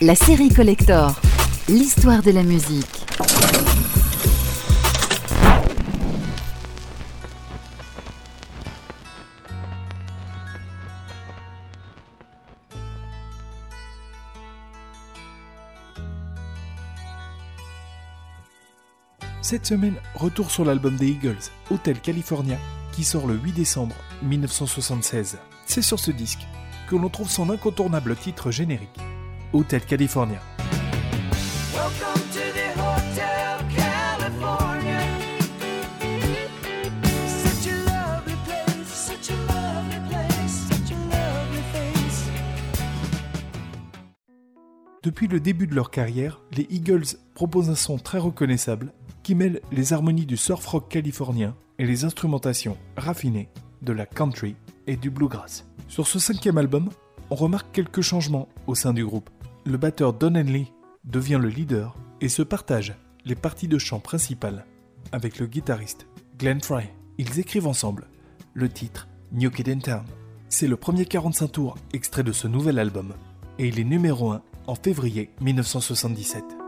La série Collector, l'histoire de la musique. Cette semaine, retour sur l'album des Eagles, Hotel California, qui sort le 8 décembre 1976. C'est sur ce disque que l'on trouve son incontournable titre générique, Hotel California. Depuis le début de leur carrière, les Eagles proposent un son très reconnaissable qui mêle les harmonies du surf rock californien et les instrumentations raffinées de la country et du bluegrass. Sur ce cinquième album, on remarque quelques changements au sein du groupe. Le batteur Don Henley devient le leader et se partage les parties de chant principales avec le guitariste Glenn Fry. Ils écrivent ensemble le titre New Kid in Town. C'est le premier 45 tours extrait de ce nouvel album et il est numéro 1 en février 1977.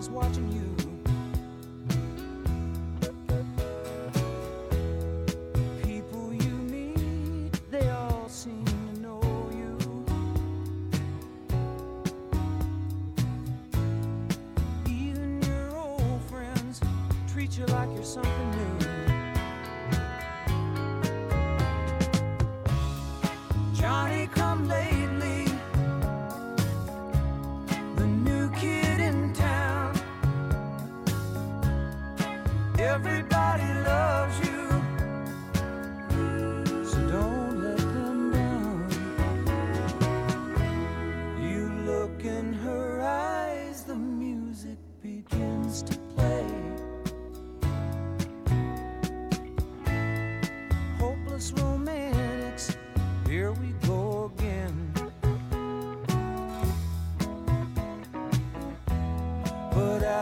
Everybody's watching you.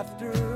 After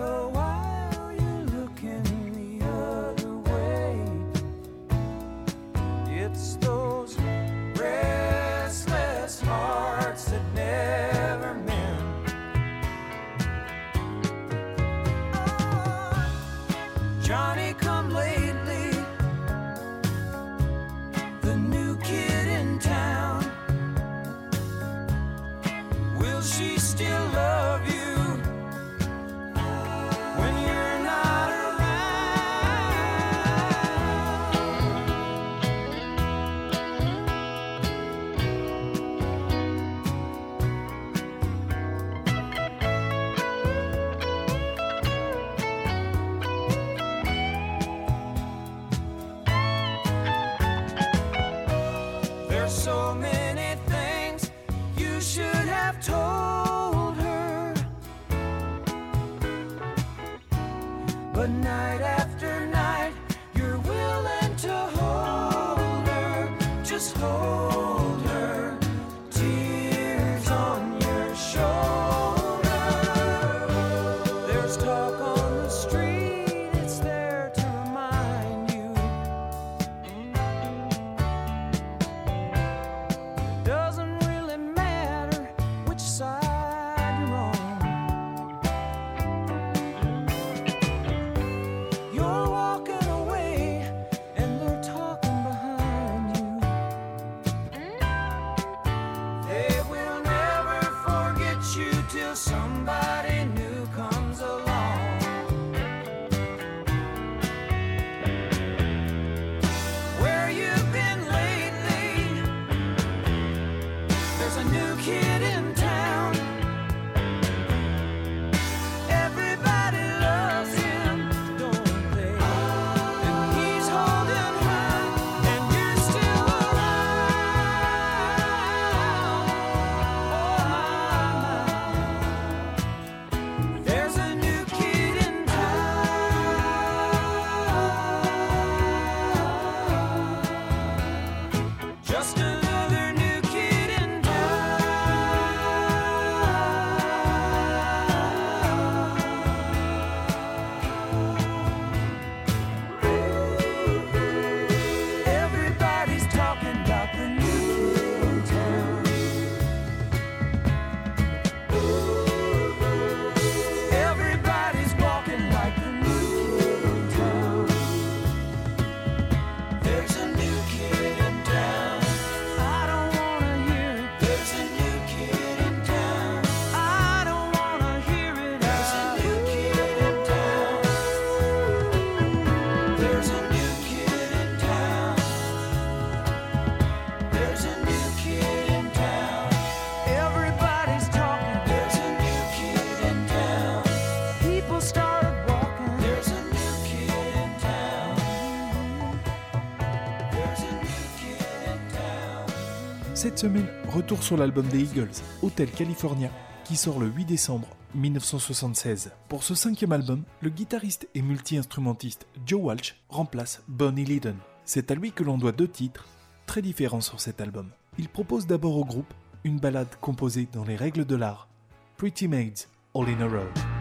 so many things you should have told her. But night after somebody Cette semaine, retour sur l'album des Eagles, Hotel California, qui sort le 8 décembre 1976. Pour ce cinquième album, le guitariste et multi-instrumentiste Joe Walsh remplace Bonnie Lydon. C'est à lui que l'on doit deux titres, très différents sur cet album. Il propose d'abord au groupe une ballade composée dans les règles de l'art, Pretty Maids All in a Row.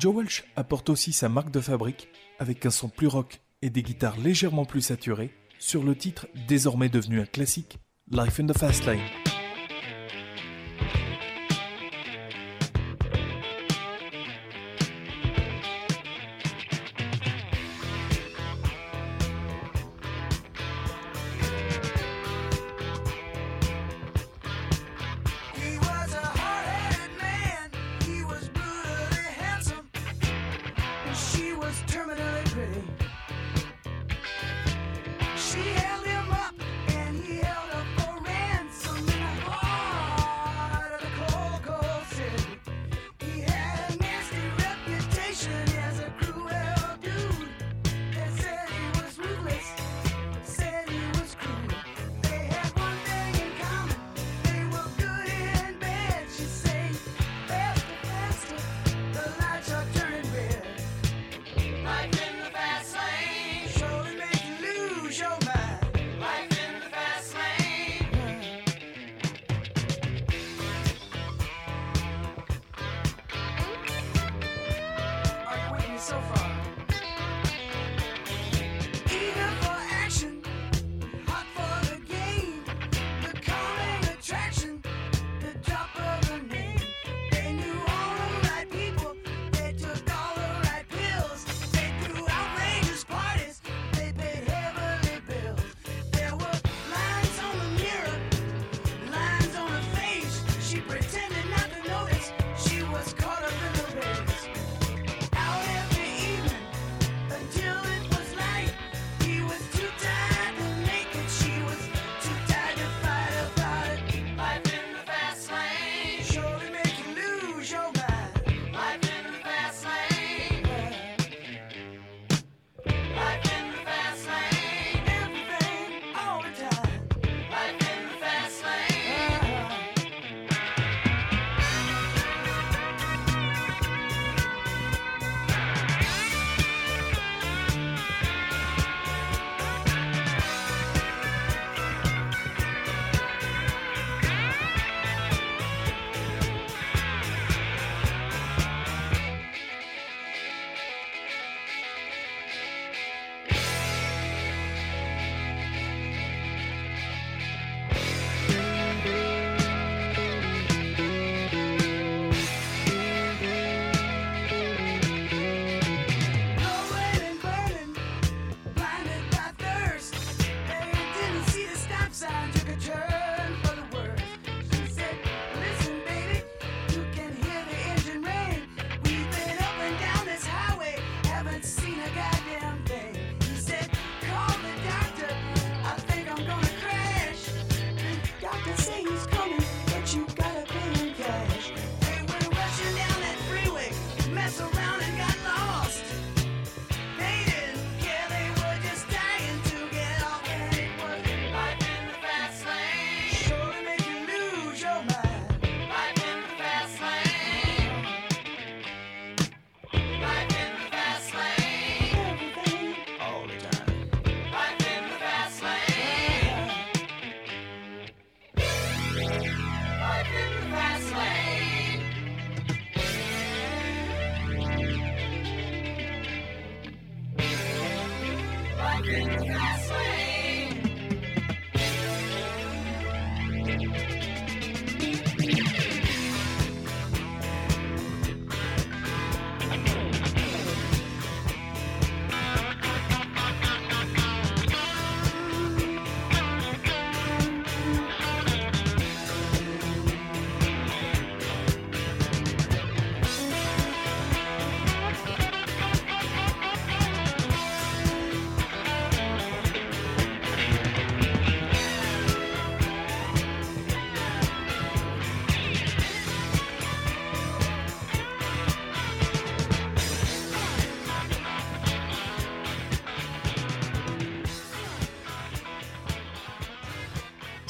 Joe Welch apporte aussi sa marque de fabrique avec un son plus rock et des guitares légèrement plus saturées sur le titre désormais devenu un classique, Life in the Fast Lane.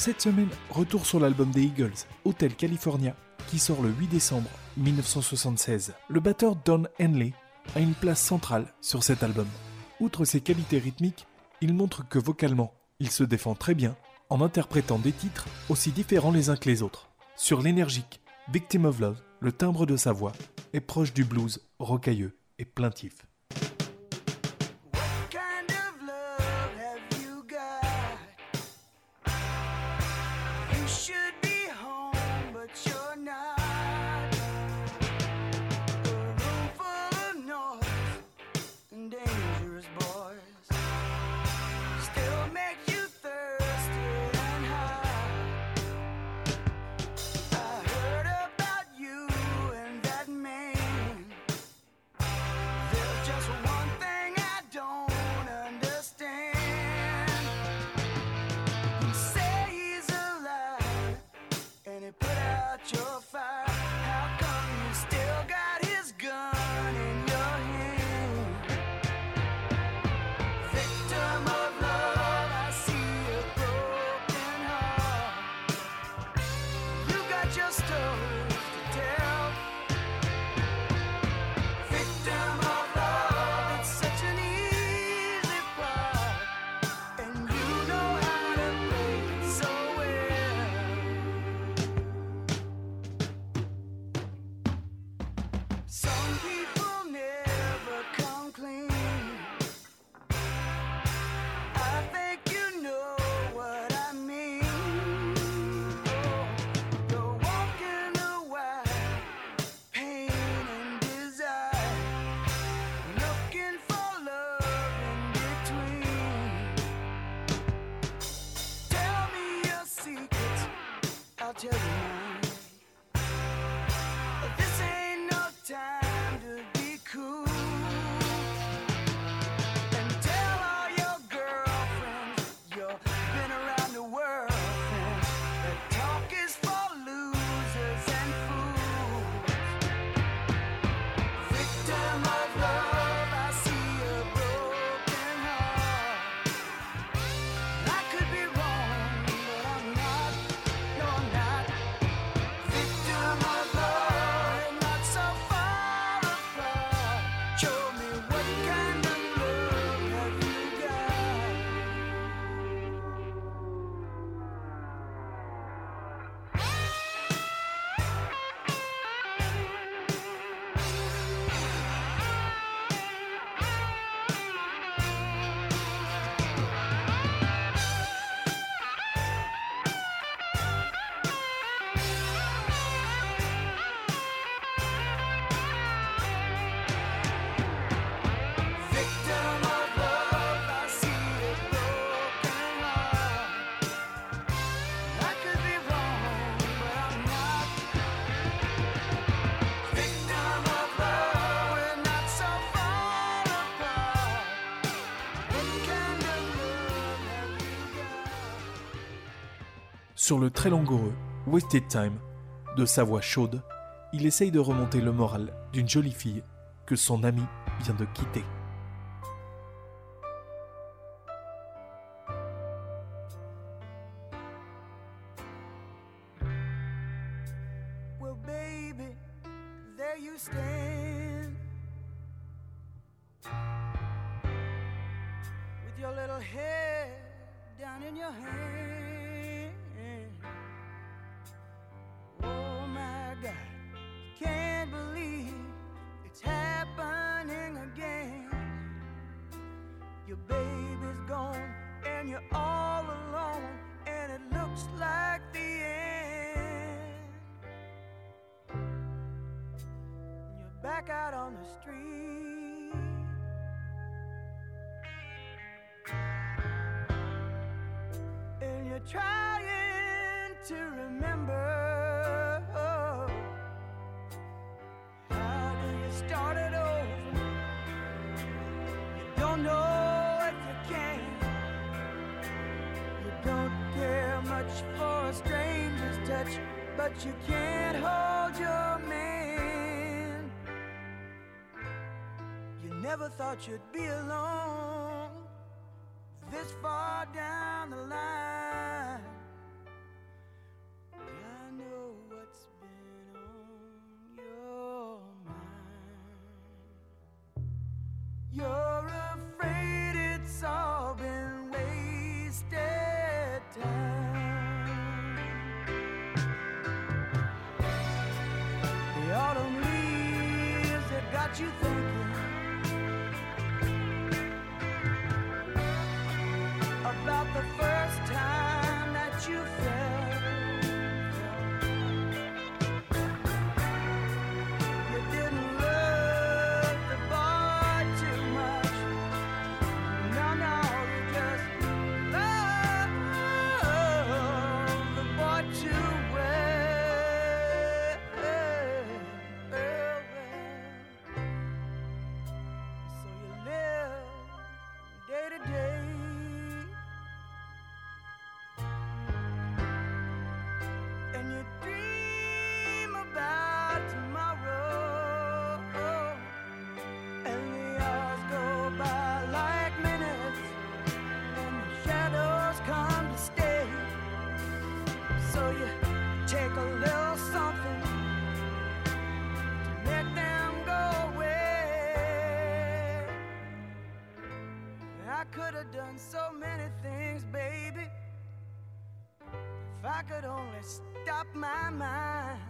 Cette semaine, retour sur l'album des Eagles, Hotel California, qui sort le 8 décembre 1976. Le batteur Don Henley a une place centrale sur cet album. Outre ses qualités rythmiques, il montre que vocalement, il se défend très bien en interprétant des titres aussi différents les uns que les autres. Sur l'énergique Victim of Love, le timbre de sa voix est proche du blues rocailleux et plaintif. tell me Sur le très langoureux Wasted Time, de sa voix chaude, il essaye de remonter le moral d'une jolie fille que son ami vient de quitter. Your baby's gone and you're all alone, and it looks like the end. You're back out on the street. And you're trying to remember oh, how do you start it much for a stranger's touch, but you can't hold your man. You never thought you'd be alone this far down the line. So many things, baby. If I could only stop my mind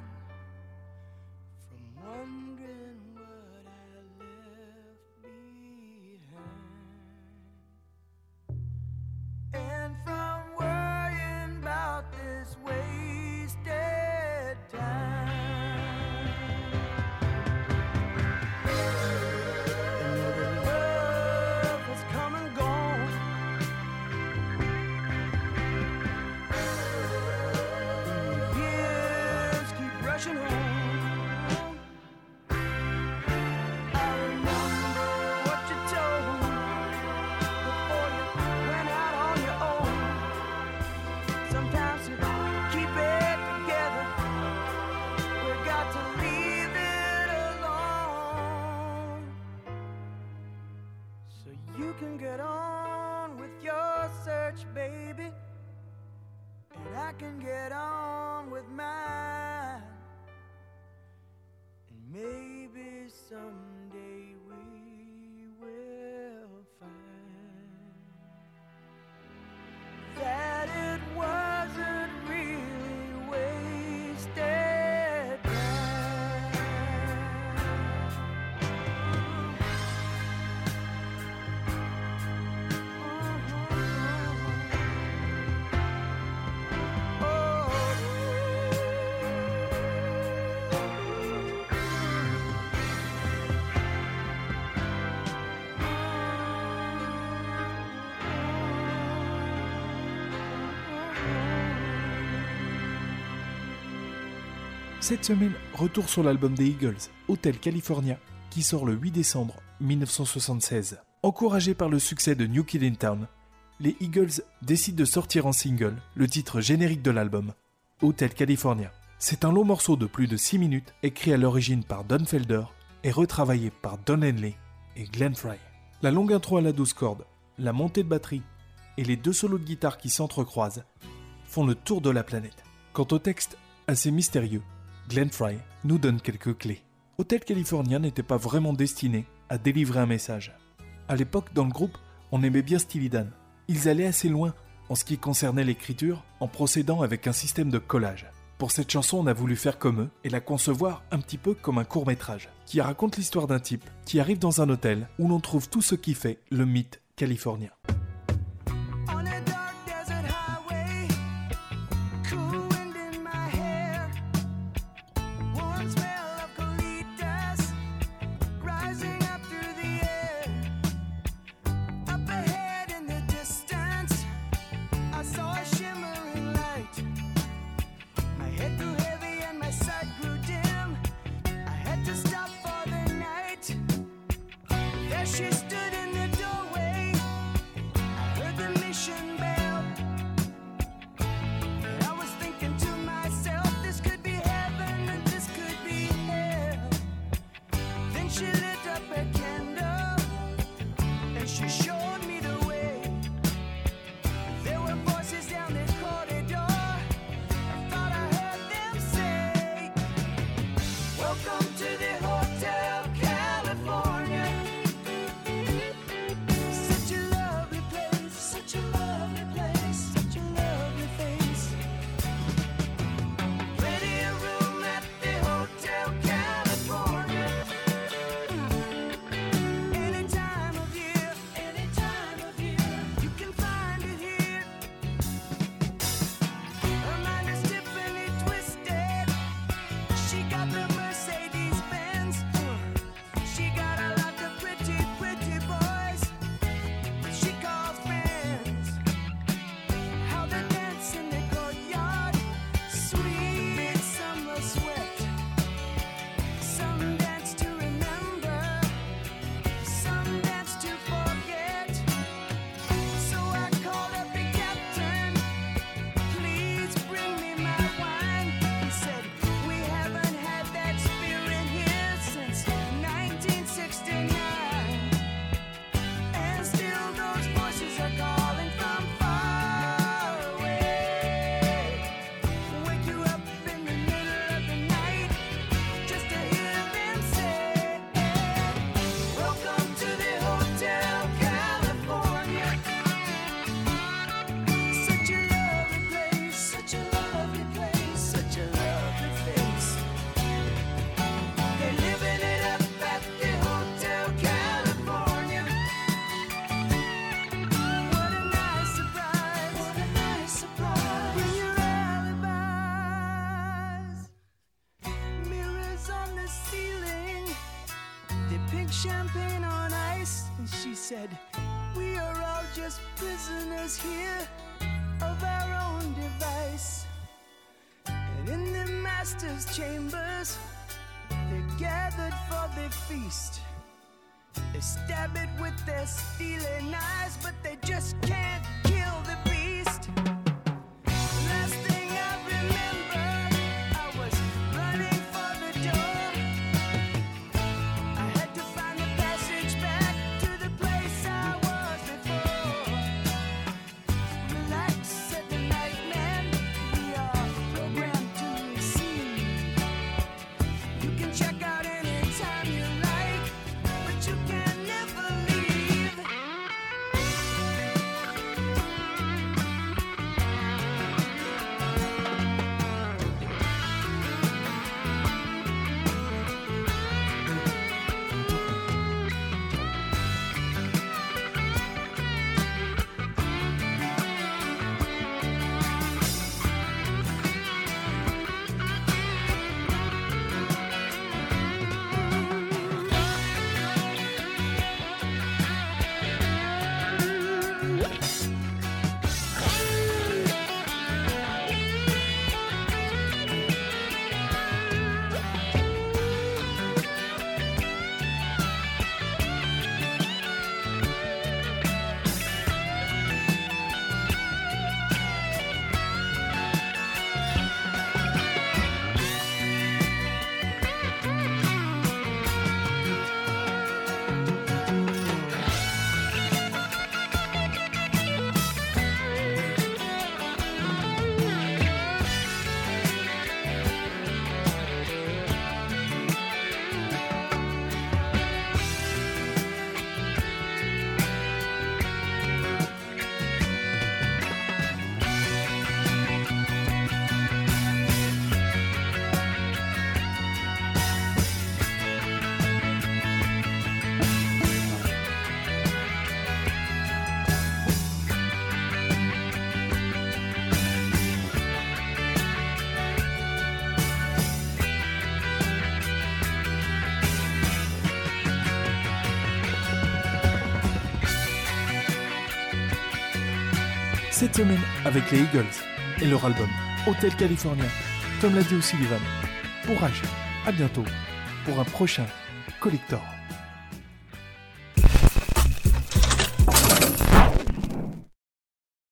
can get on with mine. Cette semaine, retour sur l'album des Eagles, Hotel California, qui sort le 8 décembre 1976. Encouragés par le succès de New Kid in Town, les Eagles décident de sortir en single le titre générique de l'album, Hotel California. C'est un long morceau de plus de 6 minutes, écrit à l'origine par Don Felder et retravaillé par Don Henley et Glenn Fry. La longue intro à la 12 cordes, la montée de batterie et les deux solos de guitare qui s'entrecroisent font le tour de la planète. Quant au texte, assez mystérieux, Glenn Fry nous donne quelques clés. Hotel California n'était pas vraiment destiné à délivrer un message. À l'époque, dans le groupe, on aimait bien Steely Dan. Ils allaient assez loin en ce qui concernait l'écriture en procédant avec un système de collage. Pour cette chanson, on a voulu faire comme eux et la concevoir un petit peu comme un court métrage, qui raconte l'histoire d'un type qui arrive dans un hôtel où l'on trouve tout ce qui fait le mythe californien. Master's chambers, they're gathered for the feast. They stab it with their stealing eyes, but they just can't Cette semaine avec les Eagles et leur album Hôtel California. Comme l'a dit aussi Sullivan. Courage, à bientôt pour un prochain Collector.